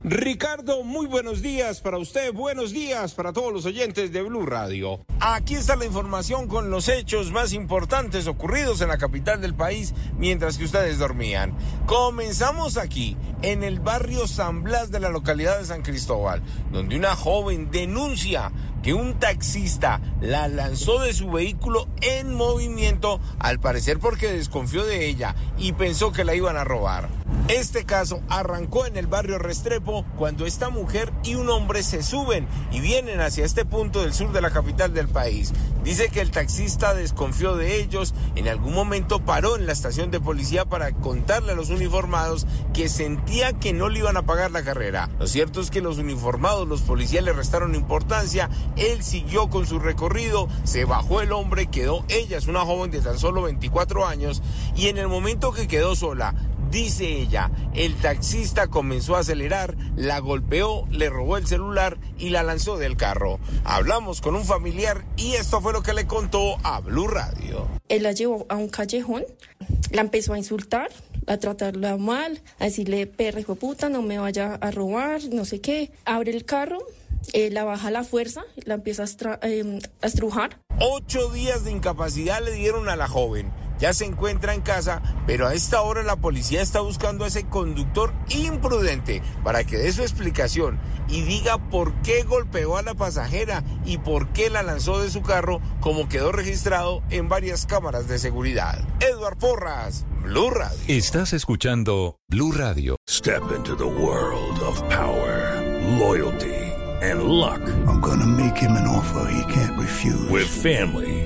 Ricardo, muy buenos días para usted, buenos días para todos los oyentes de Blue Radio. Aquí está la información con los hechos más importantes ocurridos en la capital del país mientras que ustedes dormían. Comenzamos aquí, en el barrio San Blas de la localidad de San Cristóbal, donde una joven denuncia que un taxista la lanzó de su vehículo en movimiento, al parecer porque desconfió de ella y pensó que la iban a robar. Este caso arrancó en el barrio Restrepo cuando esta mujer y un hombre se suben y vienen hacia este punto del sur de la capital del país. Dice que el taxista desconfió de ellos, en algún momento paró en la estación de policía para contarle a los uniformados que sentía que no le iban a pagar la carrera. Lo cierto es que los uniformados, los policías le restaron importancia, él siguió con su recorrido, se bajó el hombre, quedó ella, es una joven de tan solo 24 años, y en el momento que quedó sola, Dice ella, el taxista comenzó a acelerar, la golpeó, le robó el celular y la lanzó del carro. Hablamos con un familiar y esto fue lo que le contó a Blue Radio. Él la llevó a un callejón, la empezó a insultar, a tratarla mal, a decirle, perra hijo de puta, no me vaya a robar, no sé qué. Abre el carro, eh, la baja a la fuerza, la empieza a, eh, a estrujar. Ocho días de incapacidad le dieron a la joven. Ya se encuentra en casa, pero a esta hora la policía está buscando a ese conductor imprudente para que dé su explicación y diga por qué golpeó a la pasajera y por qué la lanzó de su carro, como quedó registrado en varias cámaras de seguridad. Edward Porras, Blue Radio. Estás escuchando Blue Radio. Step into the world of power, loyalty, and luck. I'm gonna make him an offer he can't refuse. With family,